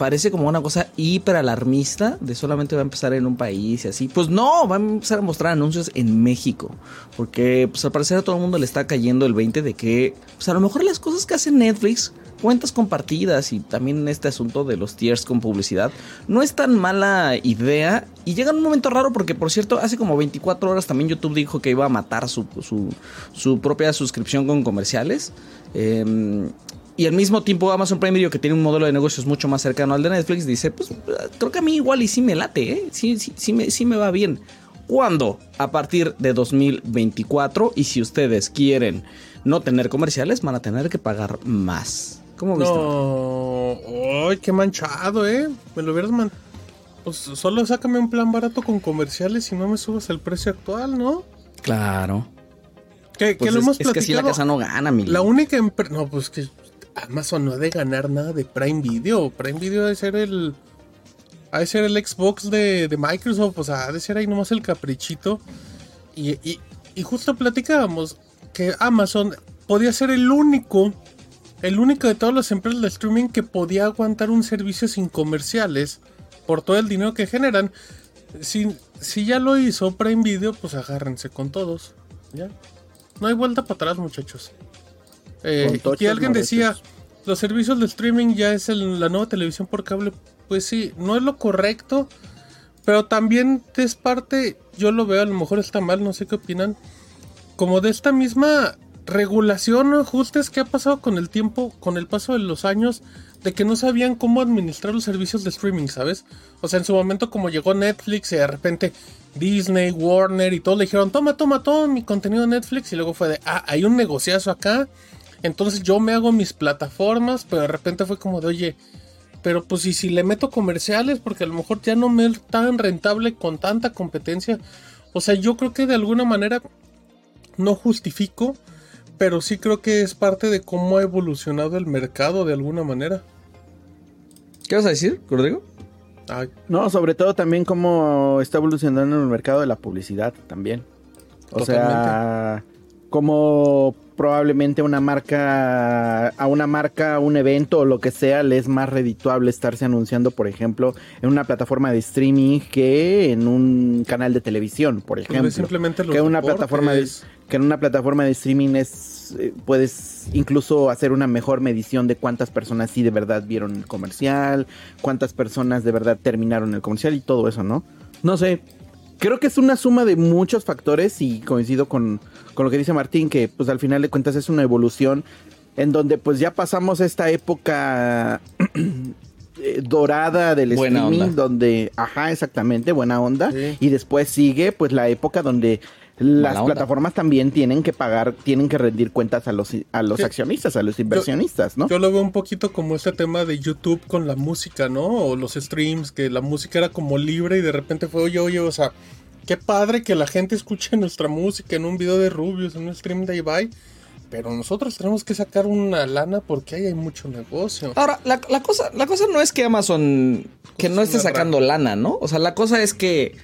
parece como una cosa hiper alarmista de solamente va a empezar en un país y así. Pues no, va a empezar a mostrar anuncios en México. Porque pues al parecer a todo el mundo le está cayendo el 20 de que pues a lo mejor las cosas que hace Netflix, cuentas compartidas y también este asunto de los tiers con publicidad, no es tan mala idea. Y llega un momento raro porque por cierto, hace como 24 horas también YouTube dijo que iba a matar su, su, su propia suscripción con comerciales. Eh, y al mismo tiempo Amazon Prime Video, que tiene un modelo de negocios mucho más cercano al de Netflix, dice, pues creo que a mí igual y sí me late, ¿eh? sí, sí, sí, me, sí me va bien. ¿Cuándo? A partir de 2024. Y si ustedes quieren no tener comerciales, van a tener que pagar más. ¿Cómo viste? No, ay, qué manchado, ¿eh? Me lo hubieras man... Pues solo sácame un plan barato con comerciales y no me subas el precio actual, ¿no? Claro. Que, pues que lo es, hemos es que si la casa no gana, mi La única empresa. No, pues que Amazon no ha de ganar nada de Prime Video. Prime Video ha de ser el. Ha de ser el Xbox de, de Microsoft. O sea, ha de ser ahí nomás el caprichito. Y, y, y justo platicábamos que Amazon podía ser el único. El único de todas las empresas de streaming que podía aguantar un servicio sin comerciales. Por todo el dinero que generan. Si, si ya lo hizo Prime Video, pues agárrense con todos. Ya. No hay vuelta para atrás, muchachos. Eh, y alguien decía, los servicios de streaming ya es la nueva televisión por cable. Pues sí, no es lo correcto, pero también es parte, yo lo veo, a lo mejor está mal, no sé qué opinan, como de esta misma regulación o ajustes que ha pasado con el tiempo, con el paso de los años, de que no sabían cómo administrar los servicios de streaming, ¿sabes? O sea, en su momento como llegó Netflix y de repente Disney, Warner y todo le dijeron, toma, toma todo mi contenido de Netflix y luego fue de, ah, hay un negociazo acá entonces yo me hago mis plataformas, pero de repente fue como de, oye, pero pues y si le meto comerciales, porque a lo mejor ya no me es tan rentable con tanta competencia. O sea, yo creo que de alguna manera no justifico, pero sí creo que es parte de cómo ha evolucionado el mercado de alguna manera. ¿Qué vas a decir, Rodrigo? Ay. No, sobre todo también cómo está evolucionando el mercado de la publicidad también. O Totalmente. sea, como probablemente una marca, a una marca, un evento o lo que sea, le es más redituable estarse anunciando, por ejemplo, en una plataforma de streaming que en un canal de televisión, por ejemplo. Simplemente que una plataforma de, que en una plataforma de streaming es eh, puedes incluso hacer una mejor medición de cuántas personas sí de verdad vieron el comercial, cuántas personas de verdad terminaron el comercial y todo eso, ¿no? No sé, creo que es una suma de muchos factores y coincido con, con, lo que dice Martín, que pues al final de cuentas es una evolución en donde pues ya pasamos esta época eh, dorada del buena streaming, onda. donde, ajá, exactamente, buena onda, sí. y después sigue pues la época donde las plataformas también tienen que pagar, tienen que rendir cuentas a los, a los sí. accionistas, a los inversionistas, yo, ¿no? Yo lo veo un poquito como este tema de YouTube con la música, ¿no? O los streams, que la música era como libre y de repente fue, oye, oye, o sea, qué padre que la gente escuche nuestra música en un video de Rubius, en un stream de Ibai. Pero nosotros tenemos que sacar una lana porque ahí hay mucho negocio. Ahora, la, la cosa, la cosa no es que Amazon que no esté sacando rara. lana, ¿no? O sea, la cosa es que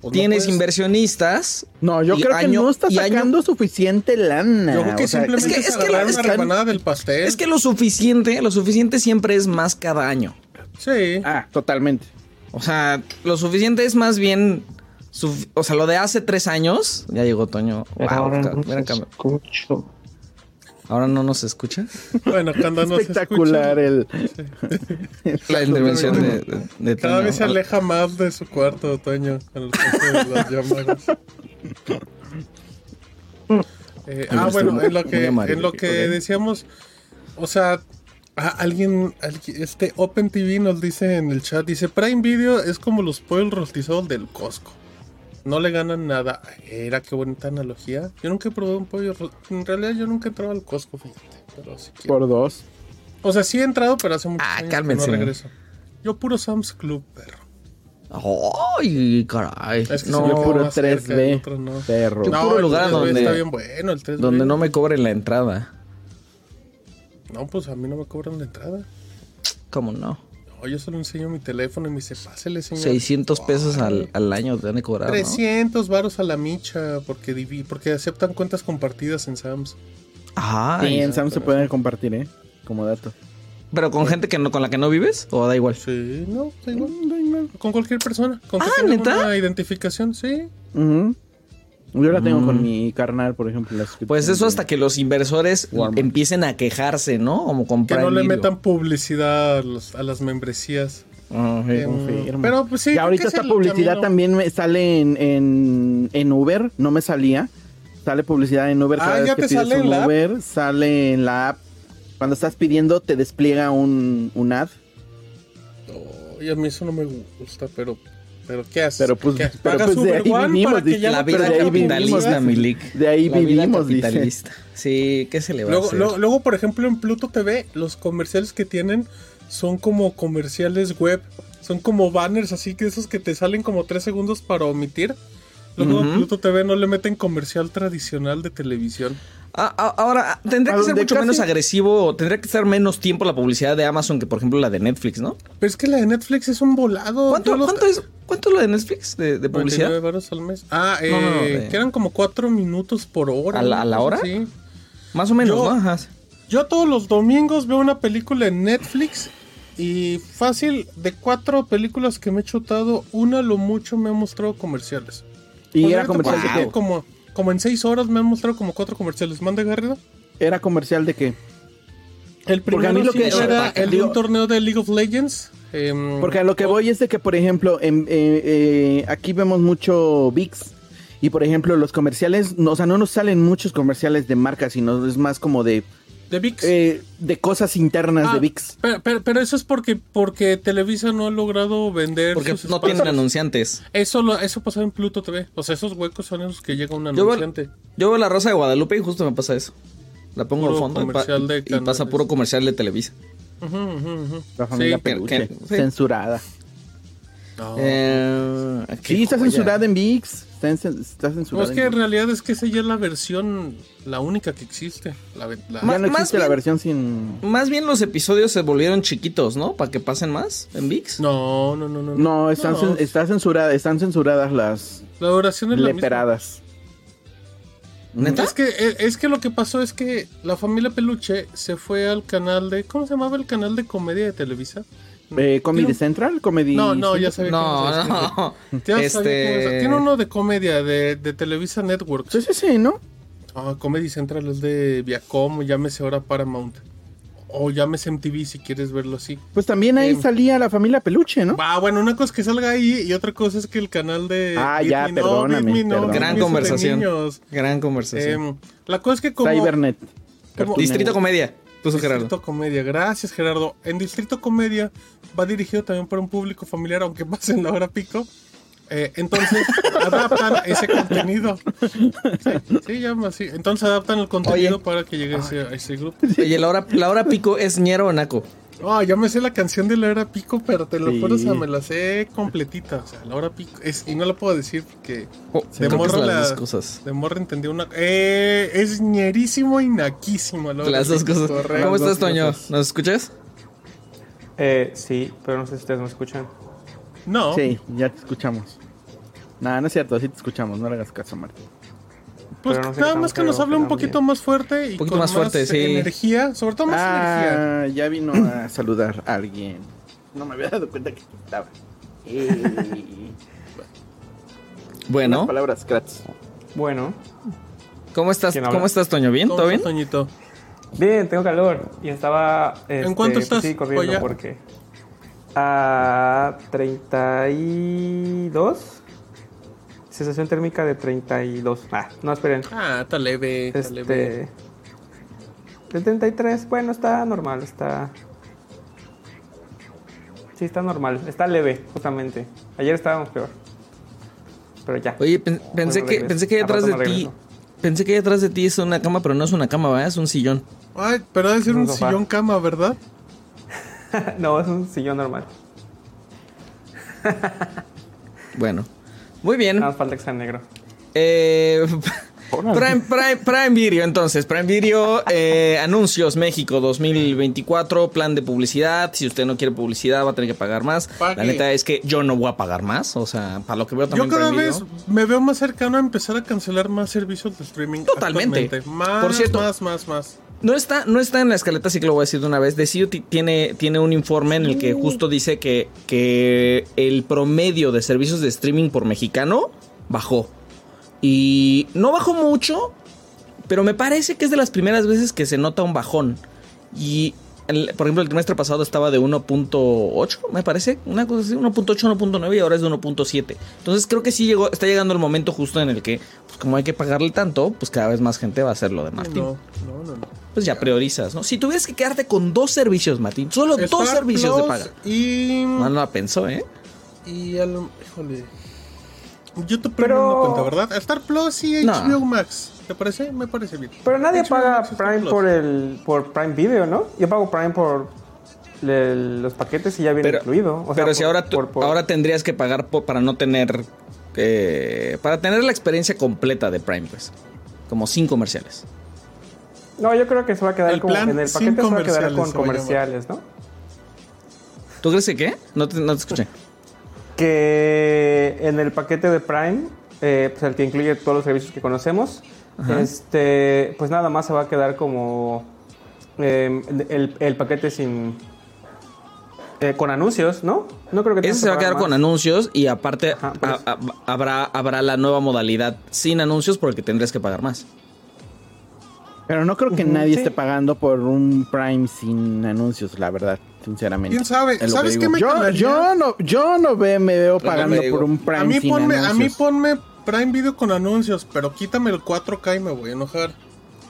pues tienes no puedes... inversionistas. No, yo creo año, que no está sacando año... suficiente lana. Yo creo que o sea, simplemente es que, es que, la, una rebanada del pastel. Es que lo suficiente, lo suficiente siempre es más cada año. Sí. Ah, totalmente. O sea, lo suficiente es más bien. O sea, lo de hace tres años. Ya llegó Toño. Wow, ahora no se escucho. ¿Ahora no nos escucha? Bueno, cuando nos Espectacular el... Sí. La intervención de, de, de Cada vez se aleja más de su cuarto, Toño. Con el de las llamadas. eh, ah, bueno, en lo que, en lo que decíamos, o sea, Ah, alguien, alguien, este Open TV nos dice en el chat, dice Prime Video es como los pollos rostizados del Costco. No le ganan nada. Era qué bonita analogía. Yo nunca he probado un pollo. En realidad yo nunca he entrado al Costco, fíjate. Pero sí Por dos. O sea, sí he entrado, pero hace mucho ah, años cálmense. que no regreso. Yo puro Sam's Club, perro. ¡Ay, caray! Es que no, si puro 3D, otro, no. perro. Yo No, puro el lugar 3D donde, está bien bueno, el 3D. donde no me cobren la entrada. No, pues a mí no me cobran la entrada. ¿Cómo no? No, yo solo enseño mi teléfono y me dice, pásele, señor. 600 pesos al, al, año te han de cobrar, 300 varos a la micha porque, divi porque aceptan cuentas compartidas en Sams. Ajá. Sí, en Sams se pueden compartir, ¿eh? Como dato. ¿Pero con gente que no, con la que no vives? ¿O da igual? Sí, no, da igual, da igual. Con cualquier persona. Con Ah, tenga ¿neta? una identificación, sí. Ujú. Yo la tengo Mm. con mi carnal, por ejemplo. Pues eso hasta que los inversores Walmart. empiecen a quejarse, ¿no? Como con Que no le Video. metan publicidad a, los- a las membresías. Ah, sí. Em, confirmo. pero pues sí. y ahorita es esta publicidad camino. también me sale en, en, en Uber, no me salía. Sale publicidad en Uber Ah, cada vez ¿ya que te pides sale un en la app? Uber, sale en la app. Cuando estás pidiendo te despliega un, un ad. Oh, y a mí eso no me gusta, pero. ¿Pero qué haces? Pero, pues, ¿Qué haces? pero, ¿Pagas pues, de ahí vivimos, dice. La vida capitalista, publicidad? Milik. De ahí La vida vivimos, dice. capitalista. Sí, ¿qué se le va a Luego, hacer? luego, luego, por ejemplo, en Pluto TV, los comerciales que tienen son como comerciales web. Son como banners así que esos que te salen como tres segundos para omitir. Luego en Ujú. Pluto TV no le meten comercial tradicional de televisión. Ah, ah, ahora, tendría A que ser mucho casi- menos agresivo, tendría que ser menos tiempo la publicidad de Amazon que, por ejemplo, la de Netflix, ¿no? Pero es que la de Netflix es un volado. ¿Cuánto, Yo los- cuánto es, ¿Cuánto es lo de Netflix de, de 99 publicidad? al mes. Ah, eh, No, no, no, de- que eran como cuatro minutos por hora. ¿A la- a hora? así. Más o menos, Yo- ¿no? Ajá. Yo todos los domingos veo una película en Netflix y fácil, de cuatro películas que me he chutado, una lo mucho me ha mostrado comerciales. Y era comercial de qué? como, como en seis horas me han mostrado como cuatro comerciales. ¿Mande Garrido? Era comercial de qué? El Porque a primero mí lo sí que- era el de digo- un torneo de League of Legends. em, Porque a lo que voy es de que, por ejemplo, en- eh, eh, aquí vemos mucho VIX. Y por ejemplo, los comerciales, no, o sea, no nos salen muchos comerciales de marca, sino es más como de, de VIX. eh, de cosas internas Ah, de VIX. Pero, pero- pero eso es porque, porque Televisa no ha logrado vender. Porque sus no tienen anunciantes. Eso, lo, eso pasaba en Pluto TV. O sea, esos huecos son esos que llega un Yo veo, anunciante. yo veo la Rosa de Guadalupe y justo me pasa eso. La pongo de fondo y, pa- comercial de y pasa puro comercial de Televisa. La familia Sí, que- peluche, que- sí. censurada. no. Eh, Sí, está joya. censurada en VIX. Está, en- está No, censurada es que en realidad es que esa ya es la versión, la única que existe. La, la- Ya Ma- no más existe la bien- versión sin... Más bien los episodios se volvieron chiquitos, ¿no? Para que pasen más en VIX. No, no, no, no. No, están, No, cen- está censurada, están censuradas las La duración es la misma. Es que, eh, es que lo que pasó es que la familia Peluche se fue al canal de. ¿Cómo se llamaba el canal de comedia de Televisa? Eh, ¿Comedy Central? ¿Comedy No, no, ya sabía No, escribe. no. Ya Este- Tiene uno de comedia de, de Televisa Network. Sí, sí, sí, ¿no? Ah, Comedy Central es de Viacom, llámese ahora Paramount. O llámese MTV si quieres verlo así. Pues también ahí Em. salía la familia Peluche, ¿no? Ah, bueno, una cosa es que salga ahí y otra cosa es que el canal de. Ah, Beat ya, Me perdóname, Me Gran Me es de conversación. niños. Gran conversación. La cosa es que como. Cybernet. como- Distrito. Comedia, puso Gerardo. Distrito Comedia, gracias Gerardo. En Distrito Comedia va dirigido también para un público familiar, aunque pase en la hora pico. Eh, entonces adaptan ese contenido. Sí, sí, llama así. Entonces adaptan el contenido Oye. para que llegue a ese, a ese grupo. Oye, la hora, la hora pico es ñero o naco. Ah, ya me sé la canción de la hora pico, pero te lo Sí. juro, o sea, me la sé completita. O sea, la hora pico. Es, y no la puedo decir porque Oh, De morro la- las cosas. de morra entendí una. Eh, es ñerísimo y naquísimo. la hora Las dos cosas. correcto. ¿Cómo estás, Toño? ¿Nos escuchas? Eh, sí, pero no sé si ustedes me escuchan. No. Sí, ya te escuchamos. Nada, no es cierto, sí te escuchamos, no le hagas caso Martín. Pues no sé nada más que nos hable un poquito bien. más fuerte y Un poquito con más fuerte, sí. energía, sobre todo más energía. Ah, ya vino a saludar a alguien. No me había dado cuenta que estaba. Eh, Bueno, unas palabras, crats. Bueno, ¿cómo estás? ¿Cómo estás, Toño? ¿Bien? ¿Cómo ¿Todo bien? Toñito? bien, tengo calor. Y estaba. este, cuánto pues estás, Sí, corriendo porque. A 32. Sensación térmica de 32. Ah, no, esperen. Ah, está leve, está leve. Este. El 33, bueno, está normal, está. Sí, está normal, está leve, justamente. Ayer estábamos peor. Pero ya. Oye, pen- pensé Bueno, que pensé que detrás de ti pensé que detrás de ti es una cama, pero no es una cama, ¿verdad? Es un sillón. Ay, pero debe ser Un un sillón cama, ¿verdad? no, es un sillón normal. Bueno, muy bien. Nada más falta que sea negro. Eh, Prime, Prime, Prime Video, entonces, Prime Video, eh, anuncios México 2024, plan de publicidad. Si usted no quiere publicidad, va a tener que pagar más. Pague. La neta es que yo no voy a pagar más. O sea, para lo que veo Yo también cada Prime vez Video. me veo más cercano a empezar a cancelar más servicios de streaming. Totalmente. Más, Por cierto- más, más, más. No está, no está en la escaleta, así que lo voy a decir de una vez. DCU tiene, tiene un informe en el que justo dice que, que el promedio de servicios de streaming por mexicano bajó. Y no bajó mucho, pero me parece que es de las primeras veces que se nota un bajón. Y el- por ejemplo, el trimestre pasado estaba de 1.8, me parece, una cosa así, 1.8, 1.9 y ahora es de 1.7. Entonces creo que sí llegó, está llegando el momento justo en el que, pues como hay que pagarle tanto, pues cada vez más gente va a hacer lo de Martín. No, no, no. no. Pues ya priorizas, ¿no? Si tuvieras que quedarte con dos servicios, Martín, solo dos servicios de paga. Y. No, no la pensó, ¿eh? Y a lo. Híjole. YouTube Pero- Premium no cuenta, ¿verdad? Star Plus y No. HBO Max. ¿Te parece? Me parece bien. Pero nadie HBO paga Max Prime por el por Prime Video, ¿no? Yo pago Prime por los paquetes y ya viene Pero, incluido. O sea, pero si por- ahora, tú- por- por- ahora tendrías que pagar para no tener... eh, para tener la experiencia completa de Prime, pues. Como sin comerciales. No, yo creo que se va a quedar El como plan en el sin paquete se va a quedar comerciales con comerciales, ¿no? ¿Tú crees que qué? No te, no te escuché. Que en el paquete de Prime, eh, pues el que incluye todos los servicios que conocemos, Ajá. este, pues nada más se va a quedar como eh, el, el paquete sin eh, con anuncios, ¿no? No creo que Ese se va a quedar con anuncios y aparte Ajá, por a- eso. a- habrá, habrá la nueva modalidad sin anuncios por el que tendrías que pagar más. Pero no creo que nadie sí. esté pagando por un Prime sin anuncios, la verdad, sinceramente. ¿Quién sabe? Es lo que ¿Sabes qué me yo, yo no, yo no ve- me veo pagando me por un Prime A mí, sin ponme, a mí anuncios. ponme Prime Video con anuncios, pero quítame el 4K y me voy a enojar.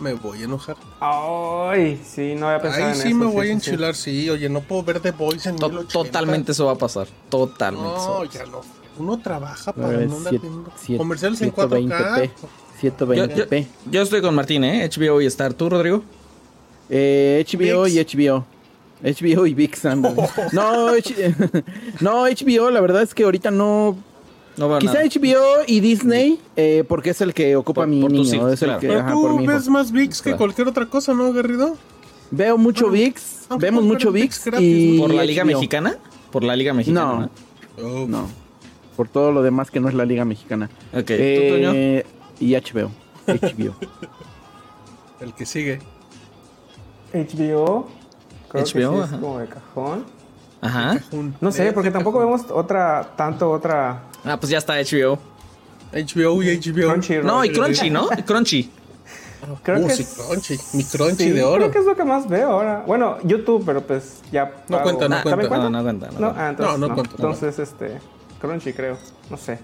Me voy a enojar. Ay, sí, no había pensado Ahí en sí eso, me voy a sí, enchilar, sí. Oye, no puedo ver The Voice en To- 1080. totalmente eso va a pasar. Totalmente. eso va a No, ya no. Uno trabaja para ver, no andar comerciales en 720p. 4K. Yo, 720p. yo- yo estoy con Martín, ¿eh? HBO y Star. ¿Tú, Rodrigo? Eh, HBO VIX. y HBO. HBO y VIX, ándale. No, H- no, HBO, la verdad es que ahorita no. No veo Quizá nada. HBO y Disney, eh, porque es el que ocupa Por- mi por tus niño. hijos, es el claro. que, Pero ajá, por tú mi hijo. ves más VIX que Claro. cualquier otra cosa, ¿no, Garrido? Veo mucho Bueno, VIX, aunque vemos mucho VIX VIX gratis, y ¿Por la Liga HBO. Mexicana? Por la Liga Mexicana. No. Oh, No, por todo lo demás que no es la Liga Mexicana. Ok, ¿tú, Eh, y HBO. HBO. El que sigue. HBO. Creo que HBO, sí es ajá. como de cajón. Ajá. No sé, porque tampoco vemos otra, tanto otra Ah, pues ya está HBO. HBO y HBO. Crunchyroll. No, y Crunchy, ¿no? Y Crunchy. Creo Uh, que sí, es- Crunchy. Mi Crunchy sí, de oro. Creo que es lo que más veo ahora. Bueno, YouTube, pero pues ya. No cuenta, no ¿También cuenta. No, no cuenta. no No, cuenta. ah, entonces, No, no no. cuenta, no Entonces, este. Crunchy, creo. No sé.